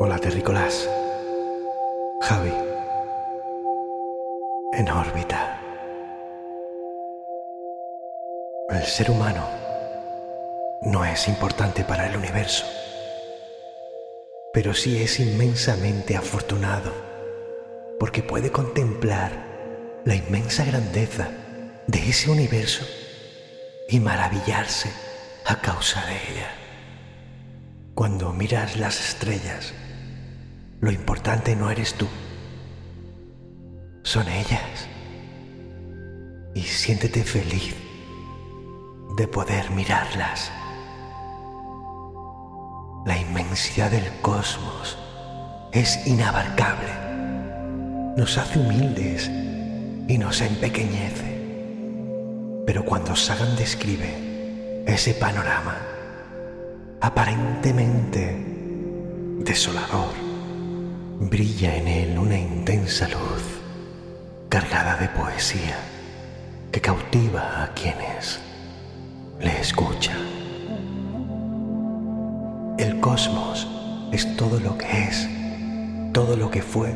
Hola terrícolas. Javi. En órbita. El ser humano no es importante para el universo, pero sí es inmensamente afortunado porque puede contemplar la inmensa grandeza de ese universo y maravillarse a causa de ella. Cuando miras las estrellas, lo importante no eres tú, son ellas. Y siéntete feliz de poder mirarlas. La inmensidad del cosmos es inabarcable. Nos hace humildes y nos empequeñece. Pero cuando Sagan describe ese panorama aparentemente desolador, brilla en él una intensa luz cargada de poesía que cautiva a quienes le escuchan. El cosmos es todo lo que es, todo lo que fue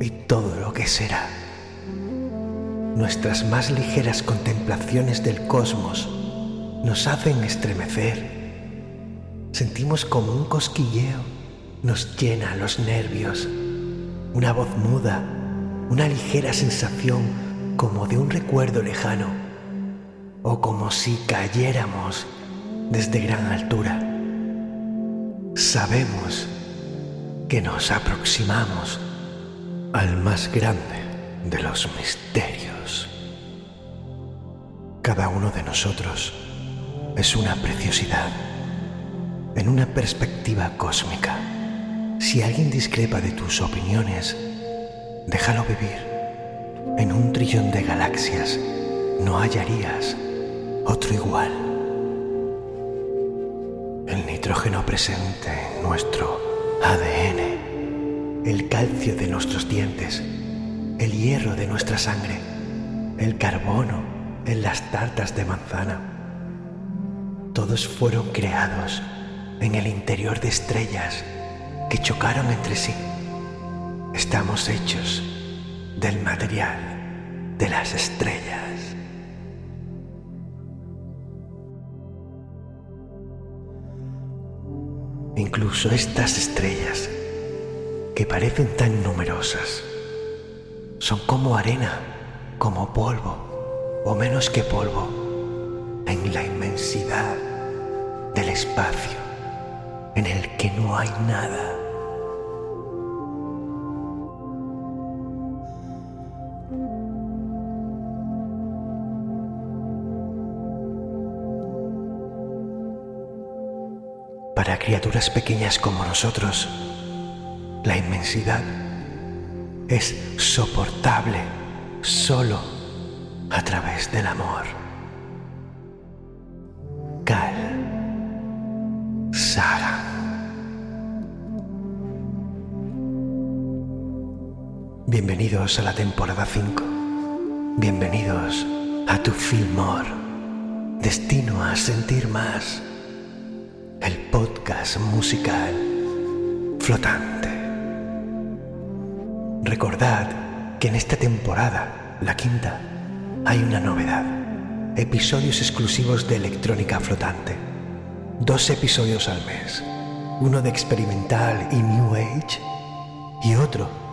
y todo lo que será. Nuestras más ligeras contemplaciones del cosmos nos hacen estremecer. Sentimos como un cosquilleo nos llena los nervios, una voz muda, una ligera sensación como de un recuerdo lejano o como si cayéramos desde gran altura. Sabemos que nos aproximamos al más grande de los misterios. Cada uno de nosotros es una preciosidad en una perspectiva cósmica. Si alguien discrepa de tus opiniones, déjalo vivir. En un trillón de galaxias no hallarías otro igual. El nitrógeno presente en nuestro ADN, el calcio de nuestros dientes, el hierro de nuestra sangre, el carbono en las tartas de manzana, todos fueron creados en el interior de estrellas que chocaron entre sí. Estamos hechos del material de las estrellas. Incluso estas estrellas, que parecen tan numerosas, son como arena, como polvo, o menos que polvo, en la inmensidad del espacio en el que no hay nada. Para criaturas pequeñas como nosotros, la inmensidad es soportable solo a través del amor. Bienvenidos a la temporada 5. Bienvenidos a tu More. Destino a sentir más el podcast musical flotante. Recordad que en esta temporada, la quinta, hay una novedad. Episodios exclusivos de electrónica flotante. Dos episodios al mes. Uno de experimental y New Age y otro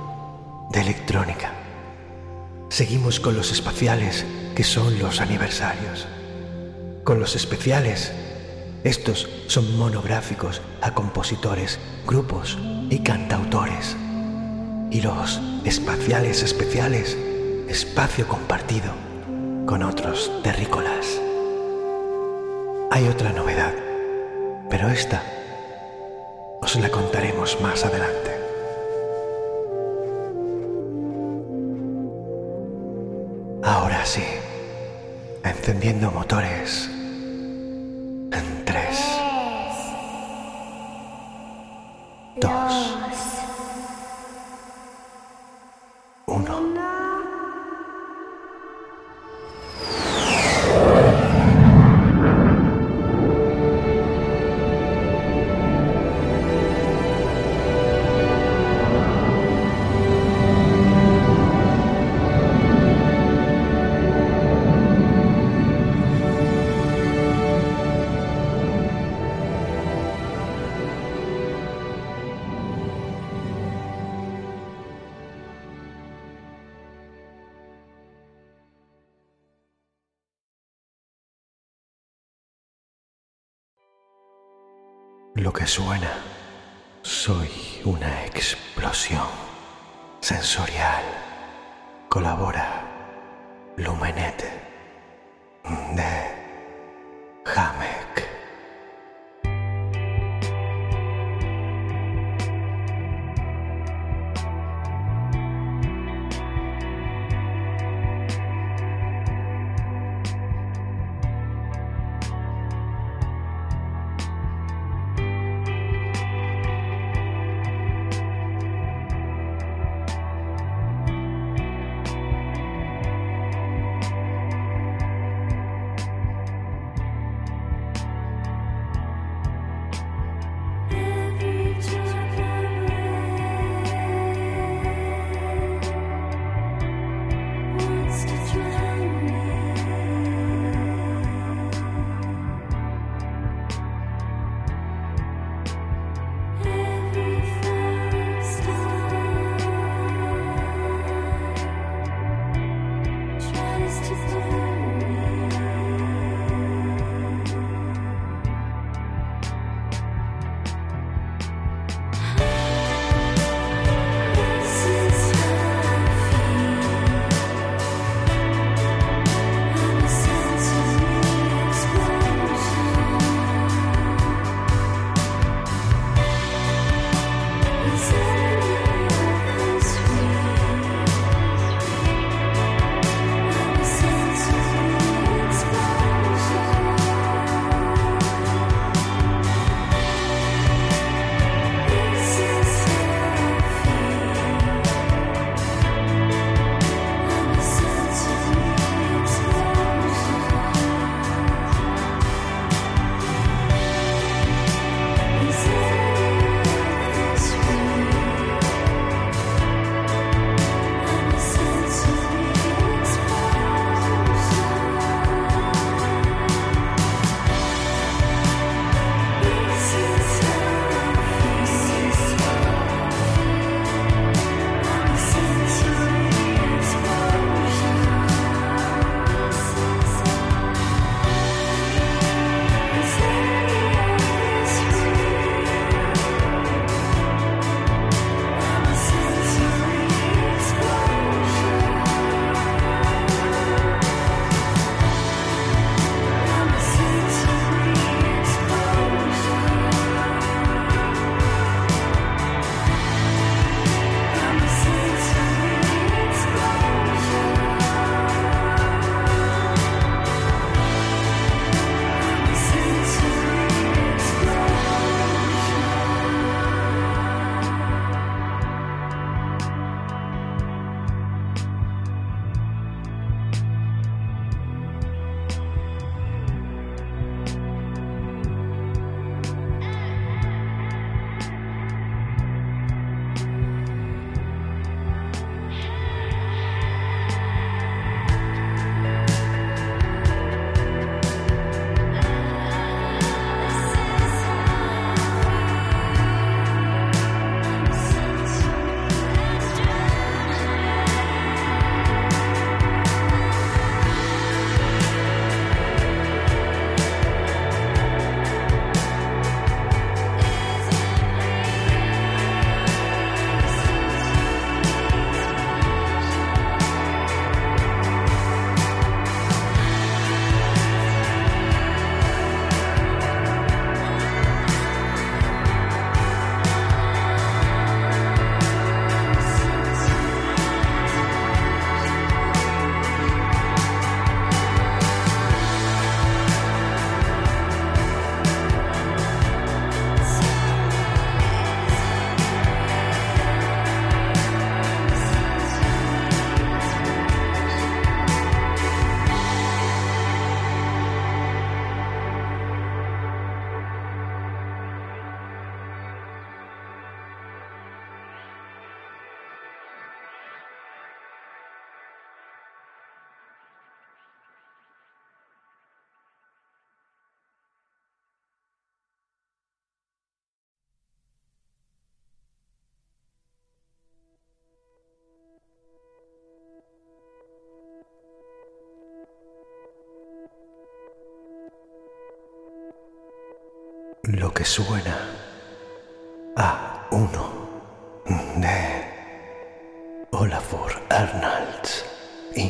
de electrónica. Seguimos con los espaciales, que son los aniversarios. Con los especiales estos son monográficos a compositores, grupos y cantautores. Y los espaciales especiales, espacio compartido con otros terrícolas. Hay otra novedad, pero esta os la contaremos más adelante. Encendiendo motores que suena. Soy una explosión sensorial. Colabora Lumenet de Hamek. Lo que suena a uno de Olafur Arnalds y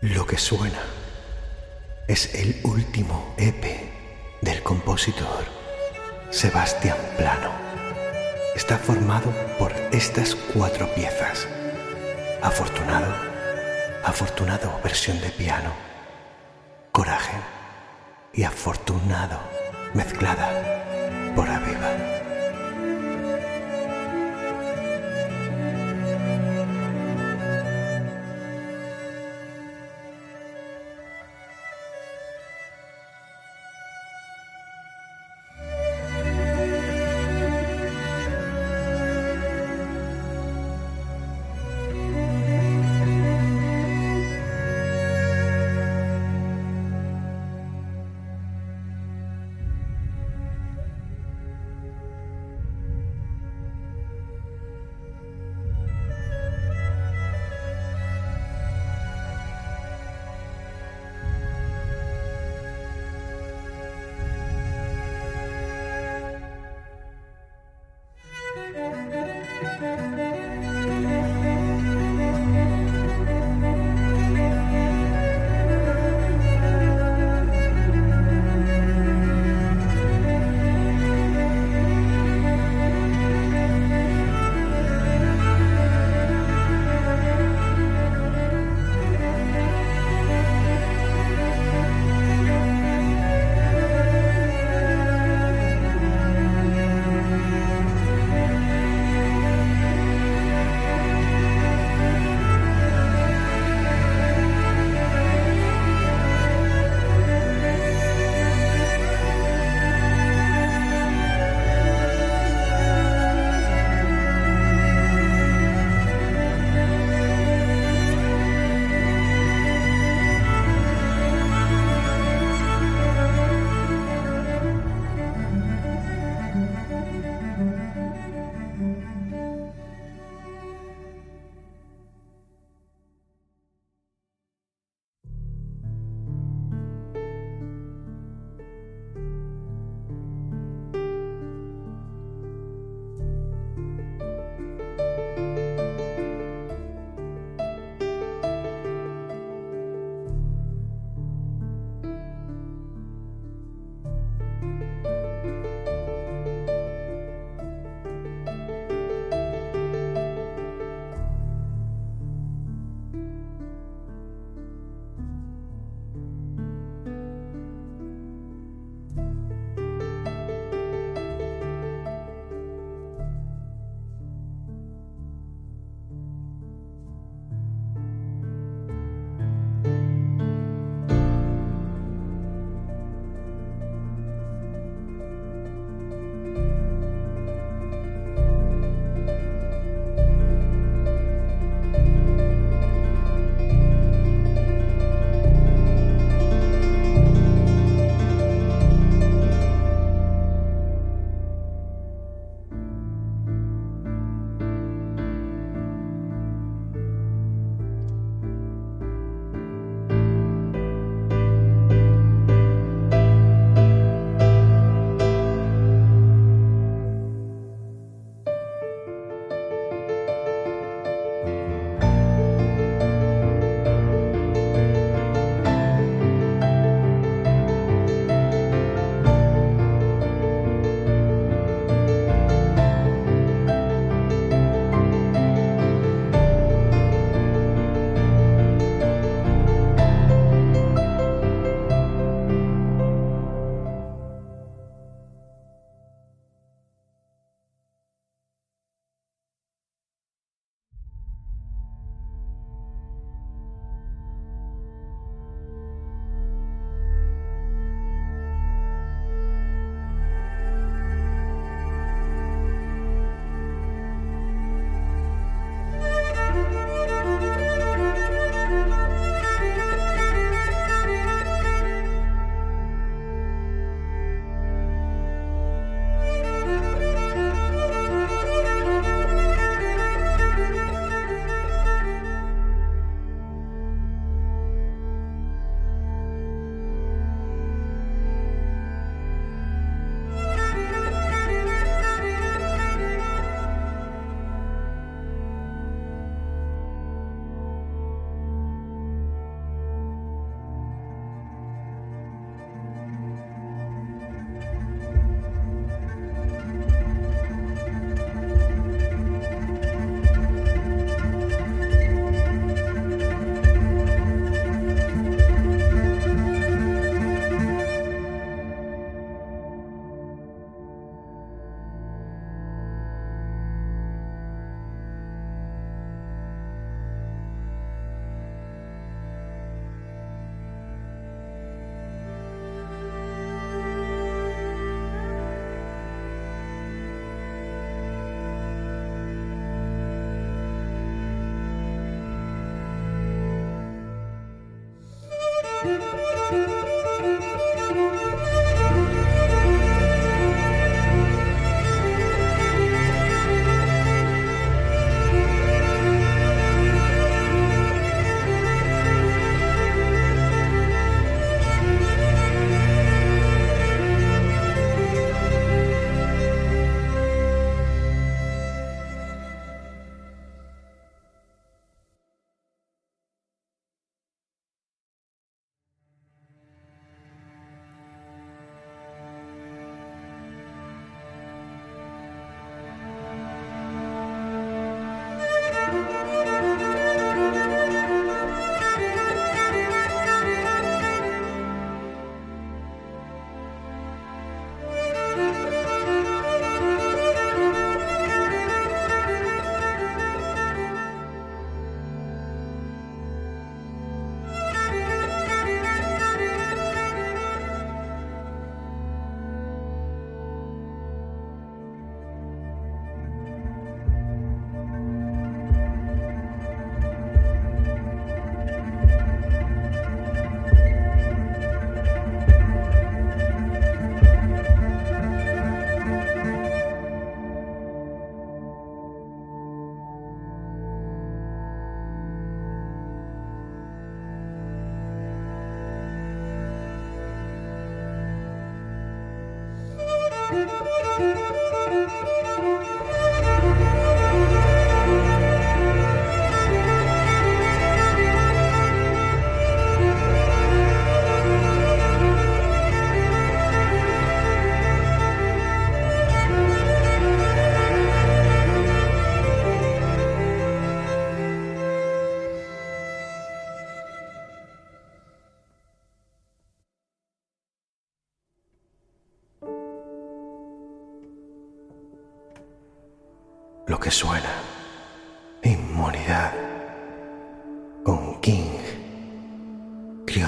Lo que suena es el último EP del compositor Sebastián Plano. Está formado por estas cuatro piezas. Afortunado, afortunado versión de piano, coraje y afortunado mezclada por Aviva.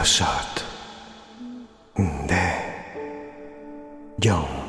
deixat un de Young.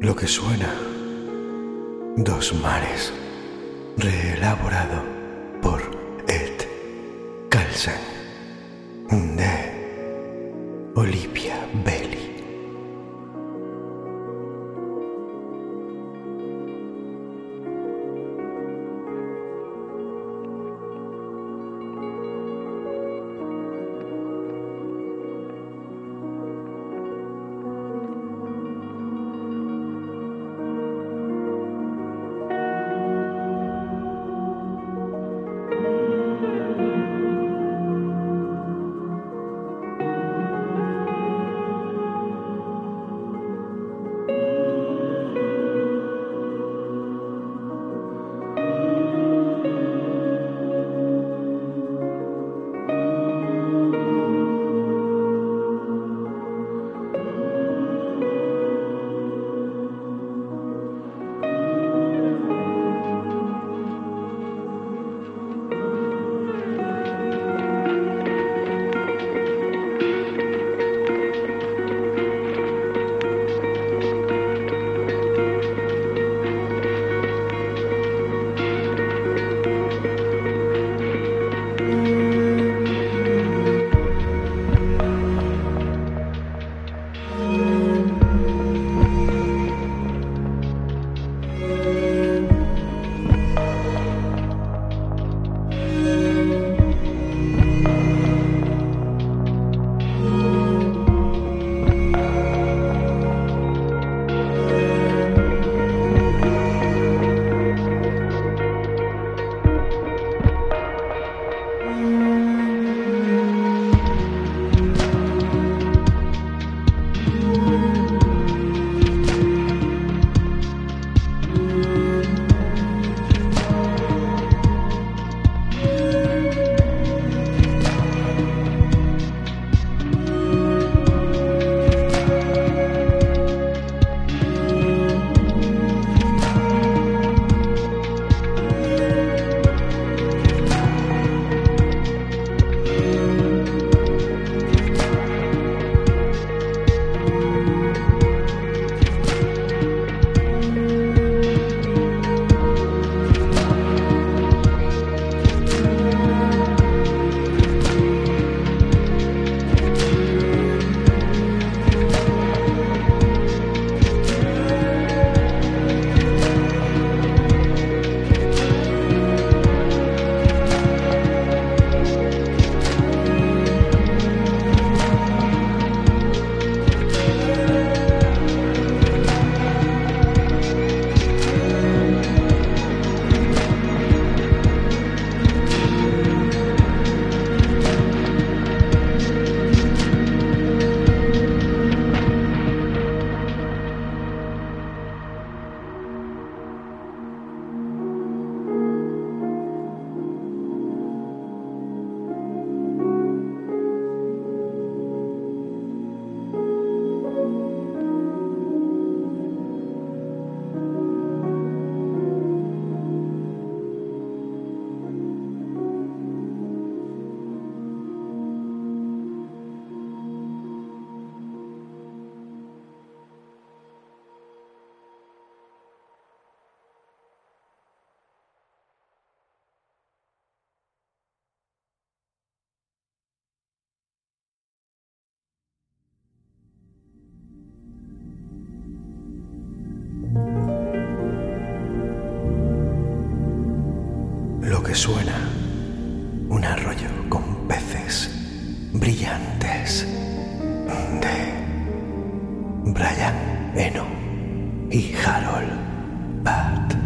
Lo que suena. Dos mares. Reelaborado y Harold Bat.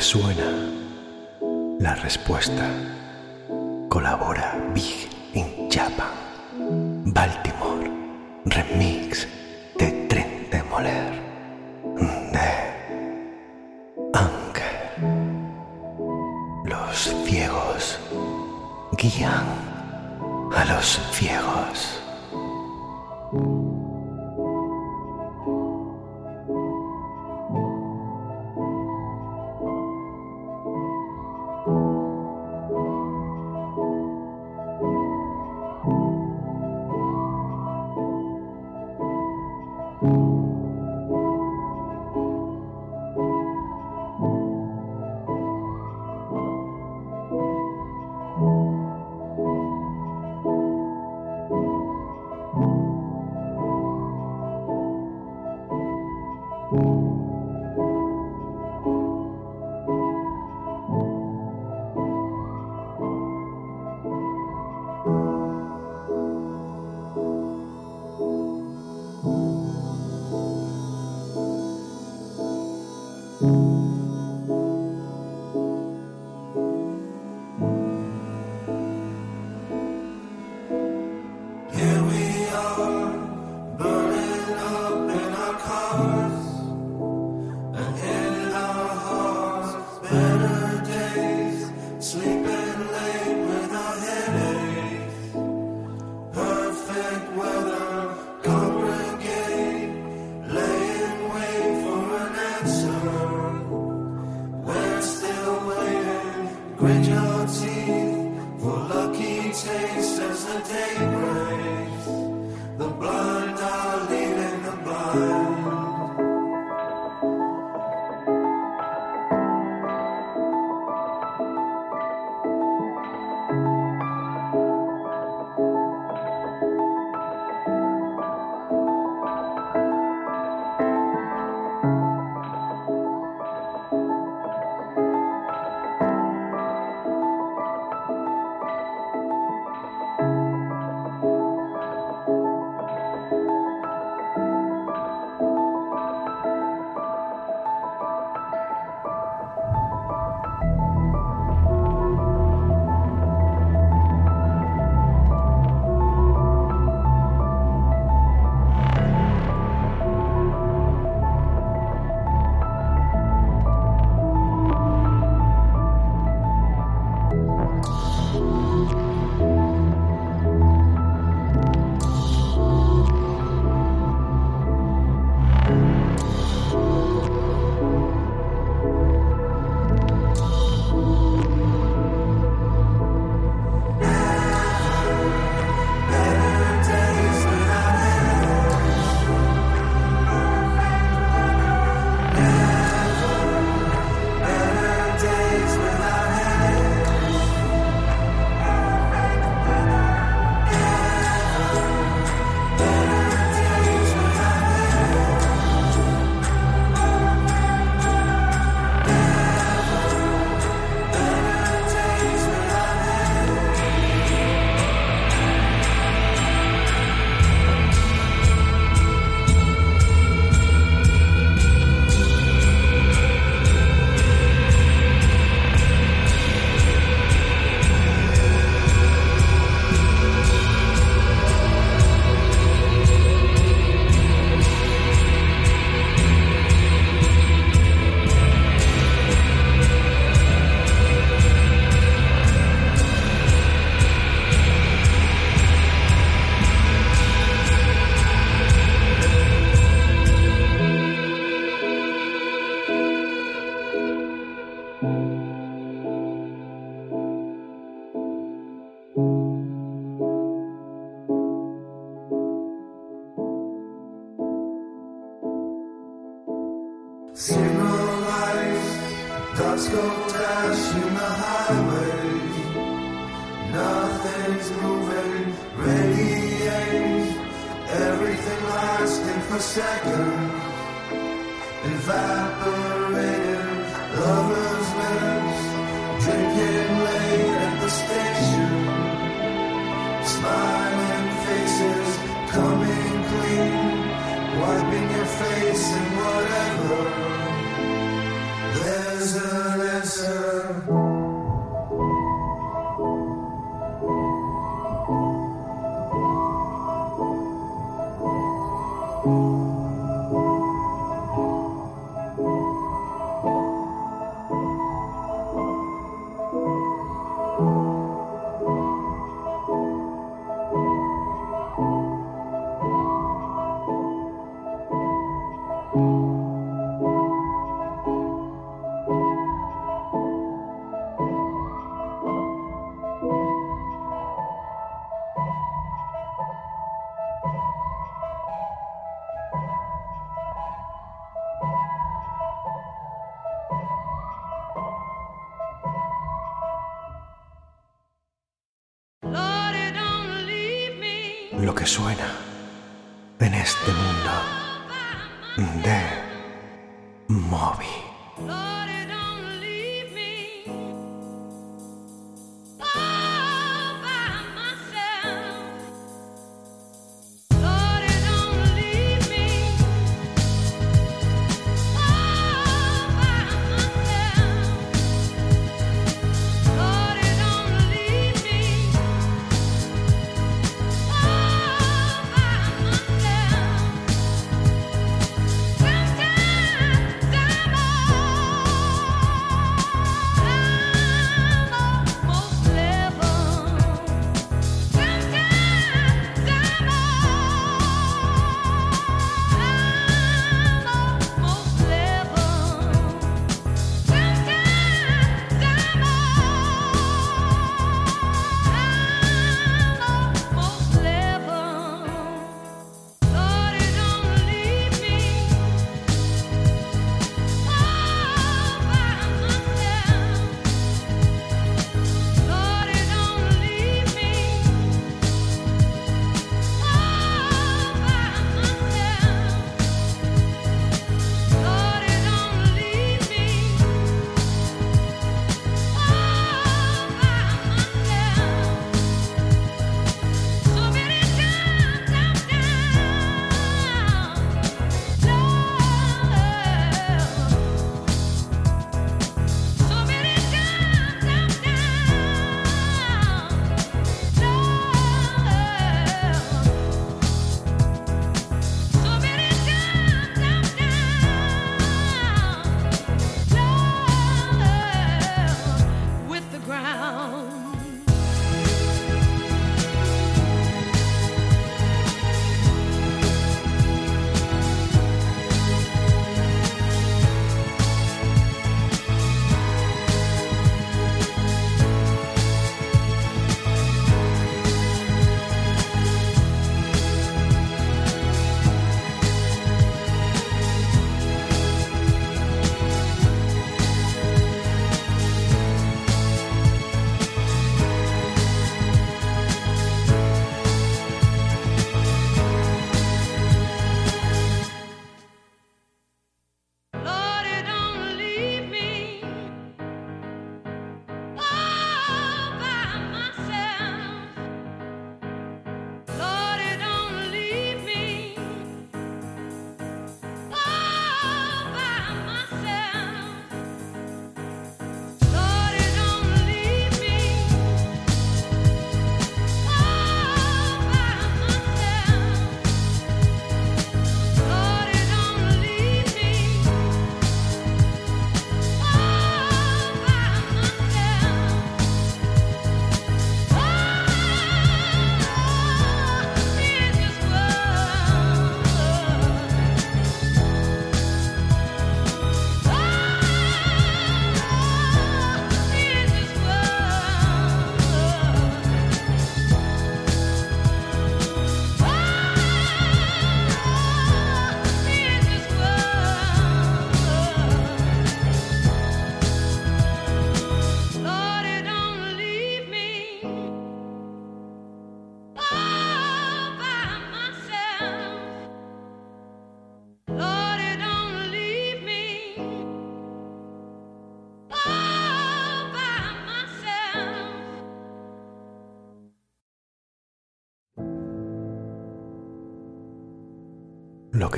Suena, la respuesta. Colabora Big in Japan. Baltimore. Remix de Tren de. De Ángel. Los ciegos guían a los ciegos.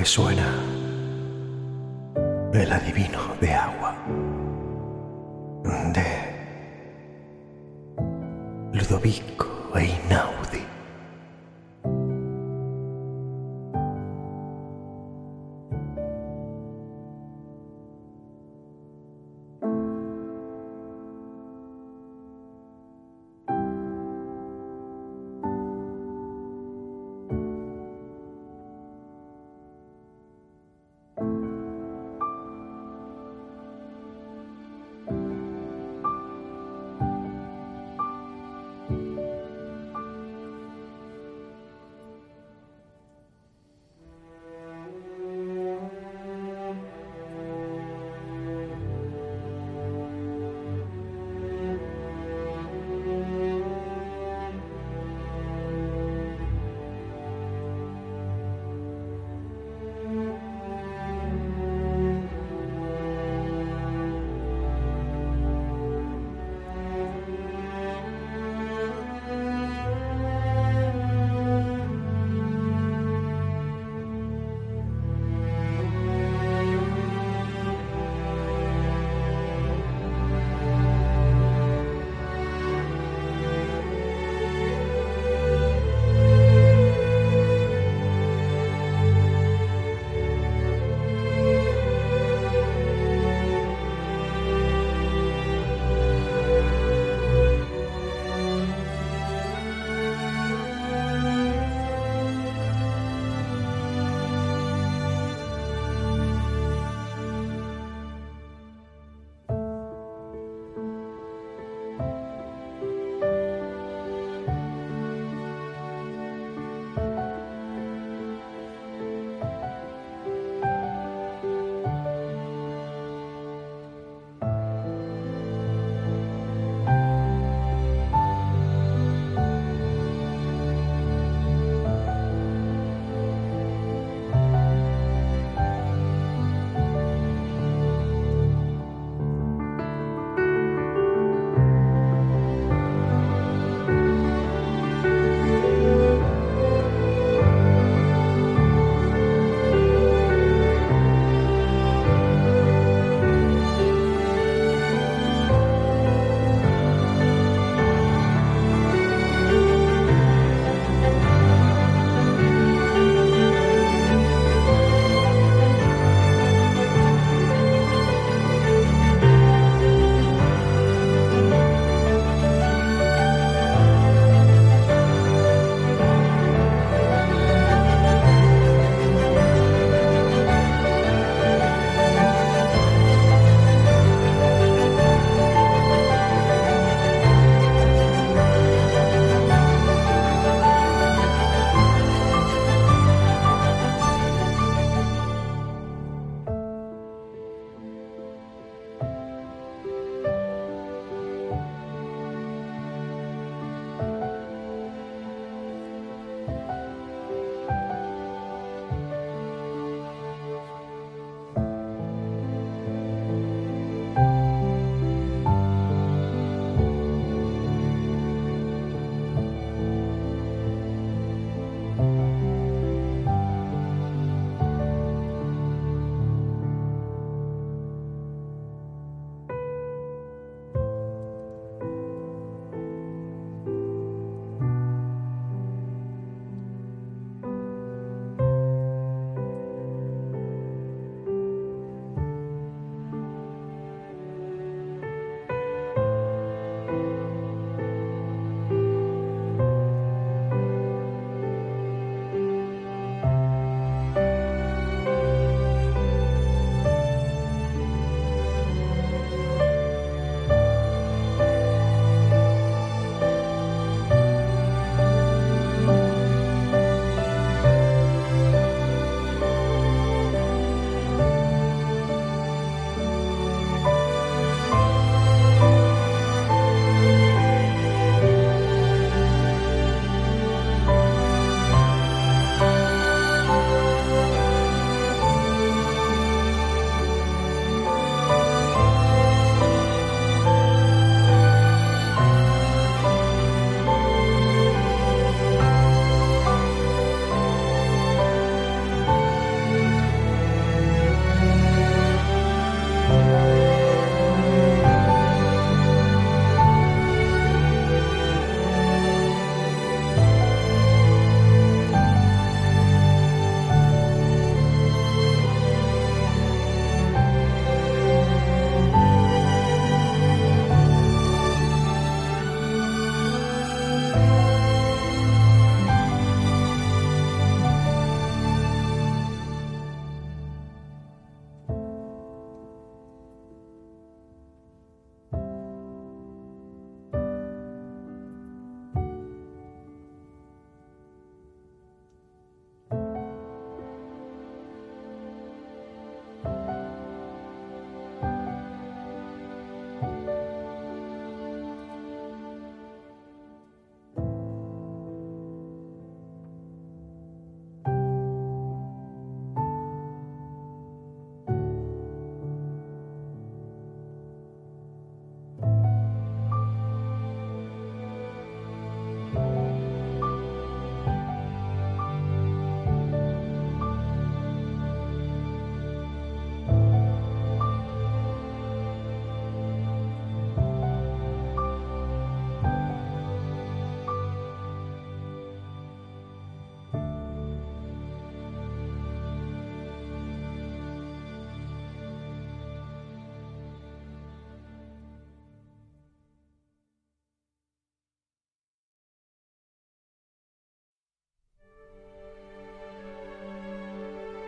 Que suena, el adivino de agua,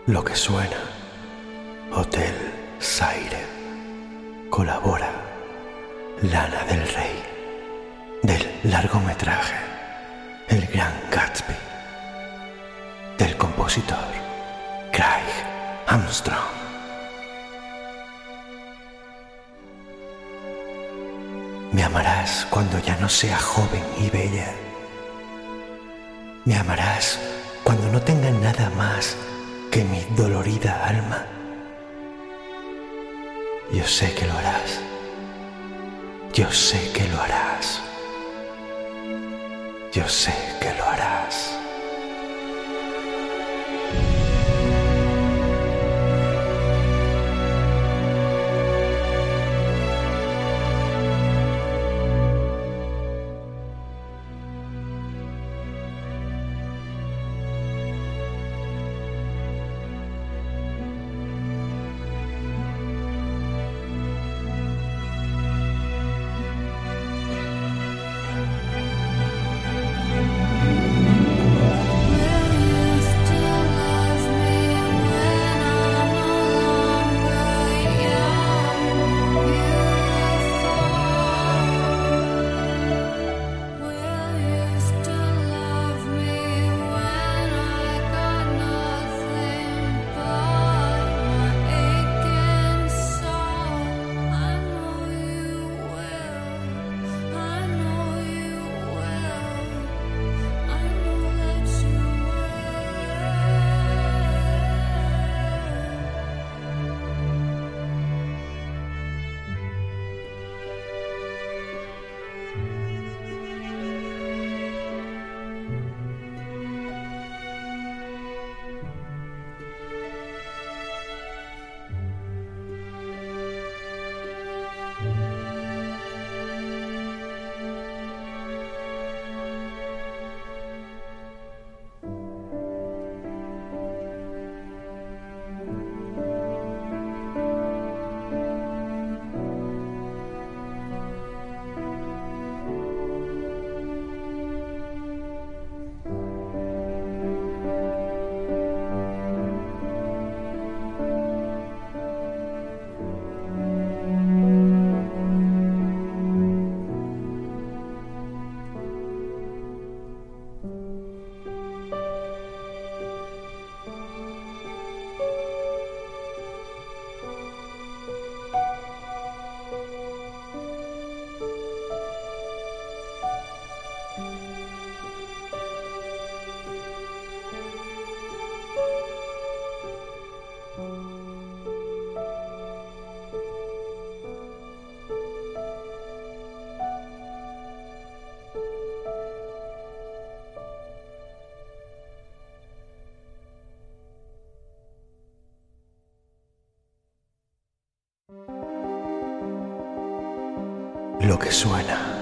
Lo que suena. Hotel Zaire. Colabora. Lana del Rey. Del largometraje. El Gran Gatsby. Del compositor. Craig Armstrong. Me amarás cuando ya no sea joven y bella. Me amarás cuando no tenga nada más que mi dolorida alma. Yo sé que lo harás. Yo sé que lo harás. Yo sé que lo harás. Lo que suena.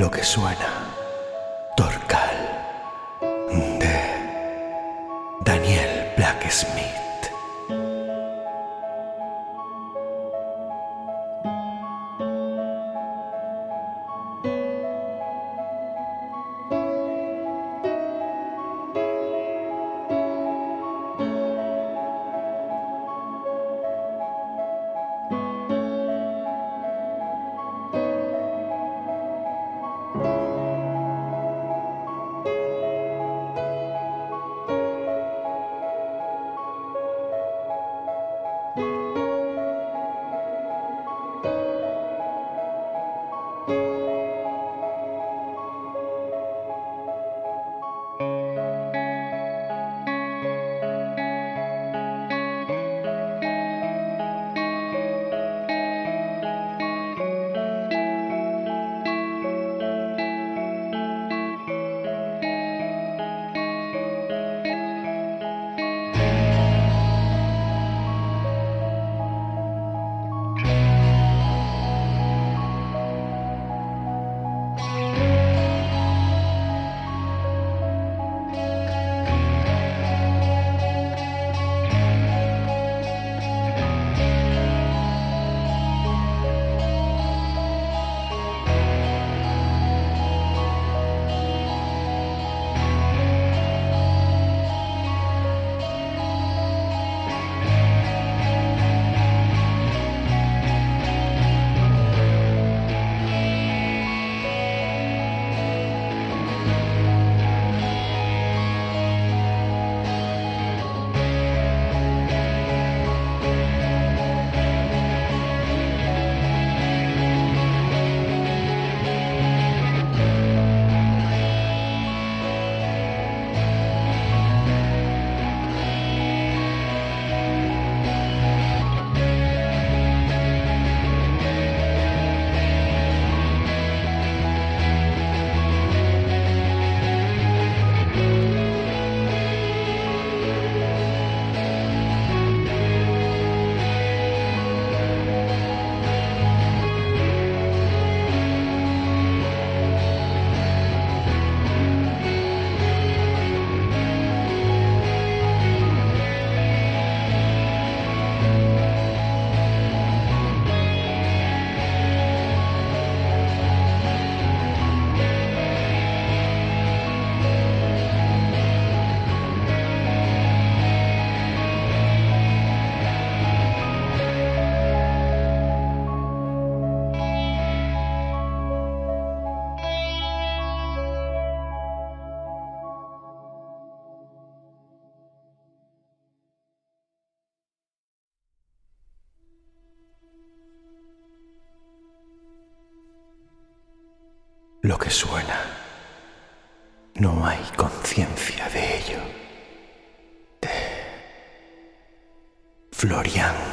Lo que suena. Florian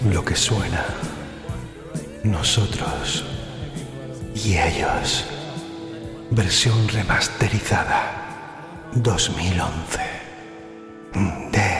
lo que suena. Nosotros y ellos. Versión remasterizada 2011. De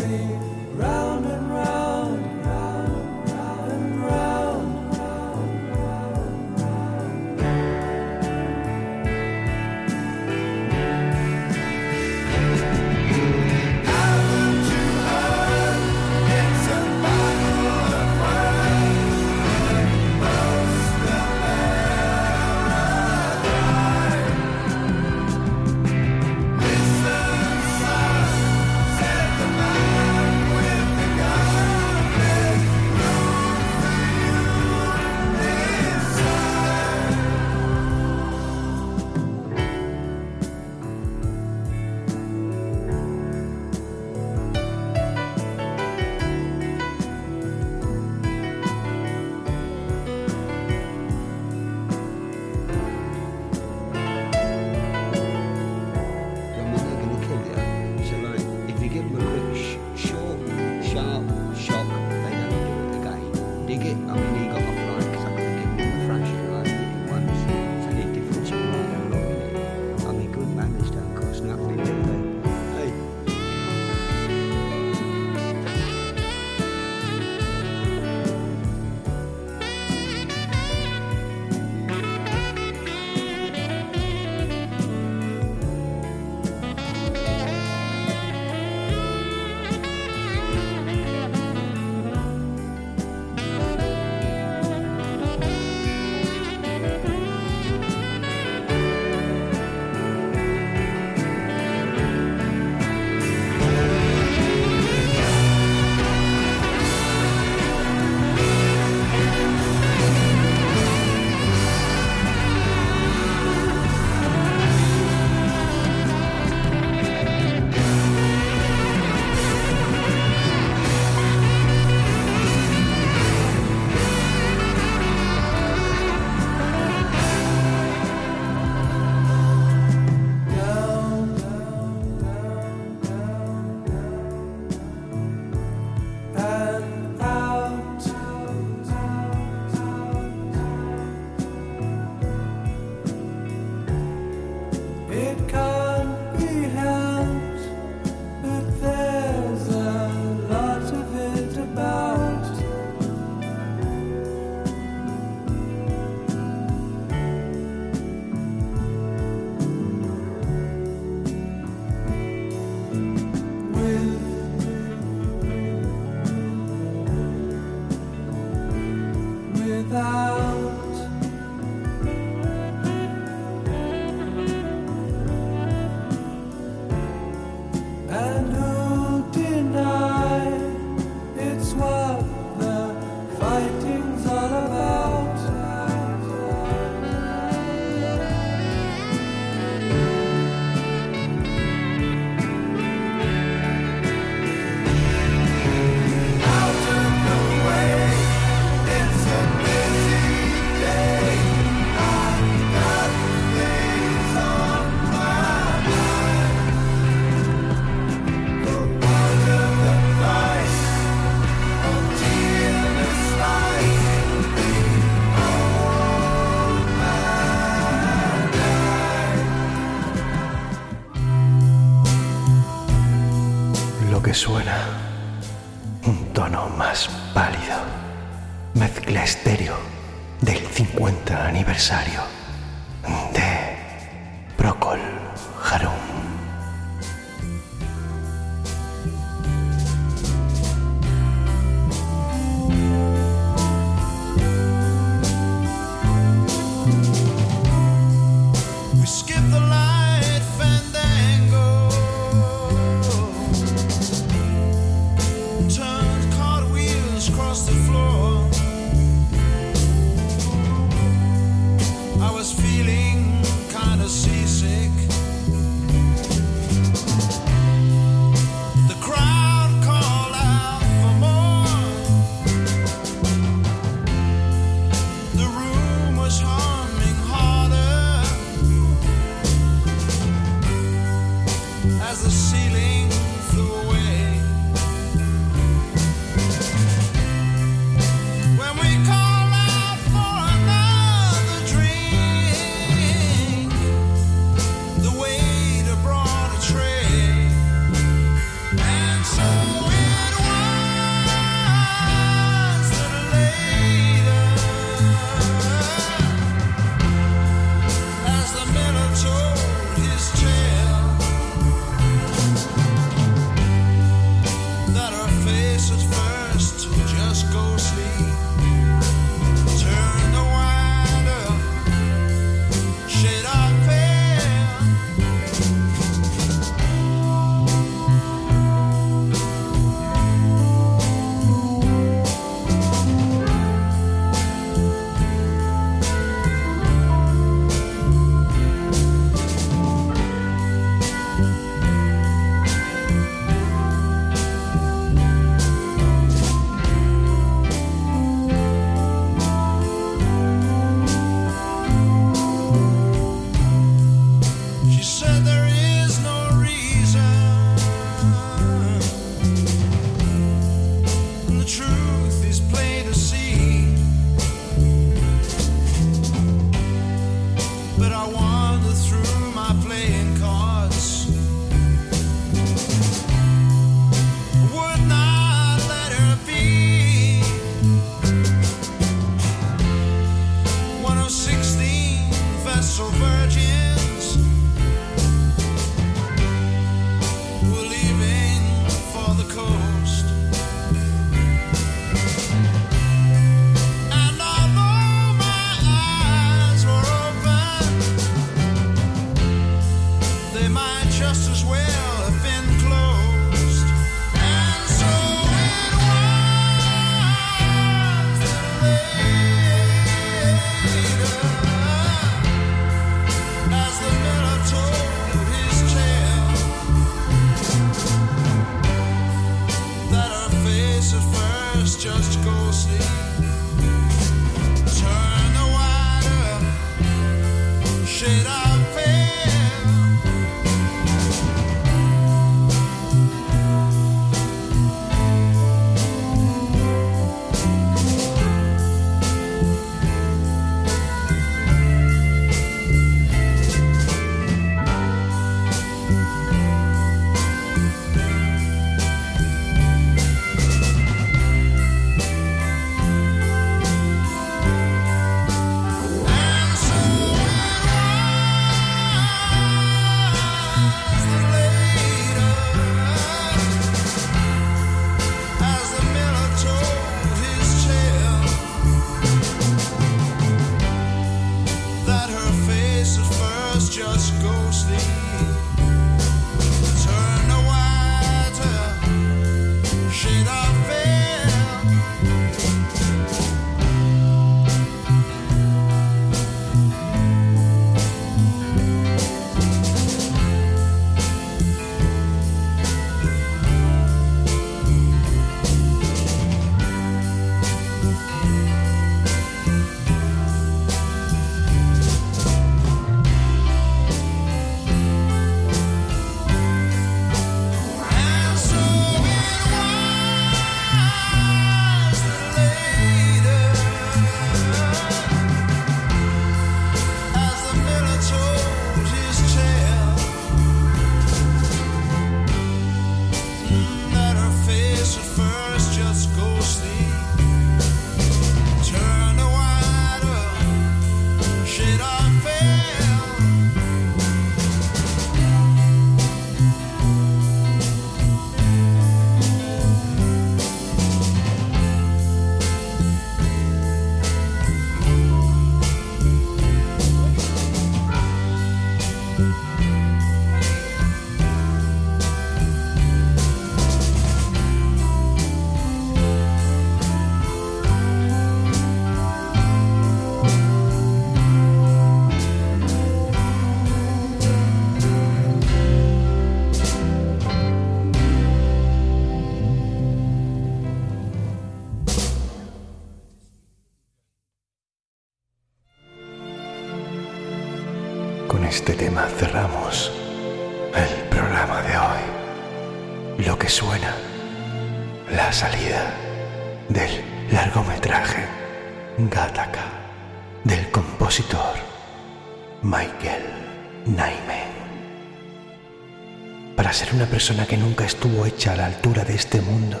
persona que nunca estuvo hecha a la altura de este mundo,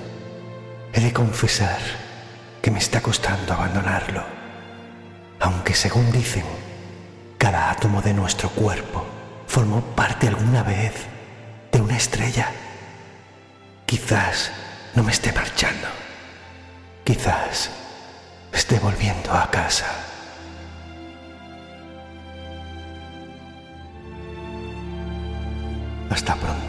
he de confesar que me está costando abandonarlo. Aunque según dicen, cada átomo de nuestro cuerpo formó parte alguna vez de una estrella. Quizás no me esté marchando. Quizás esté volviendo a casa. Hasta pronto,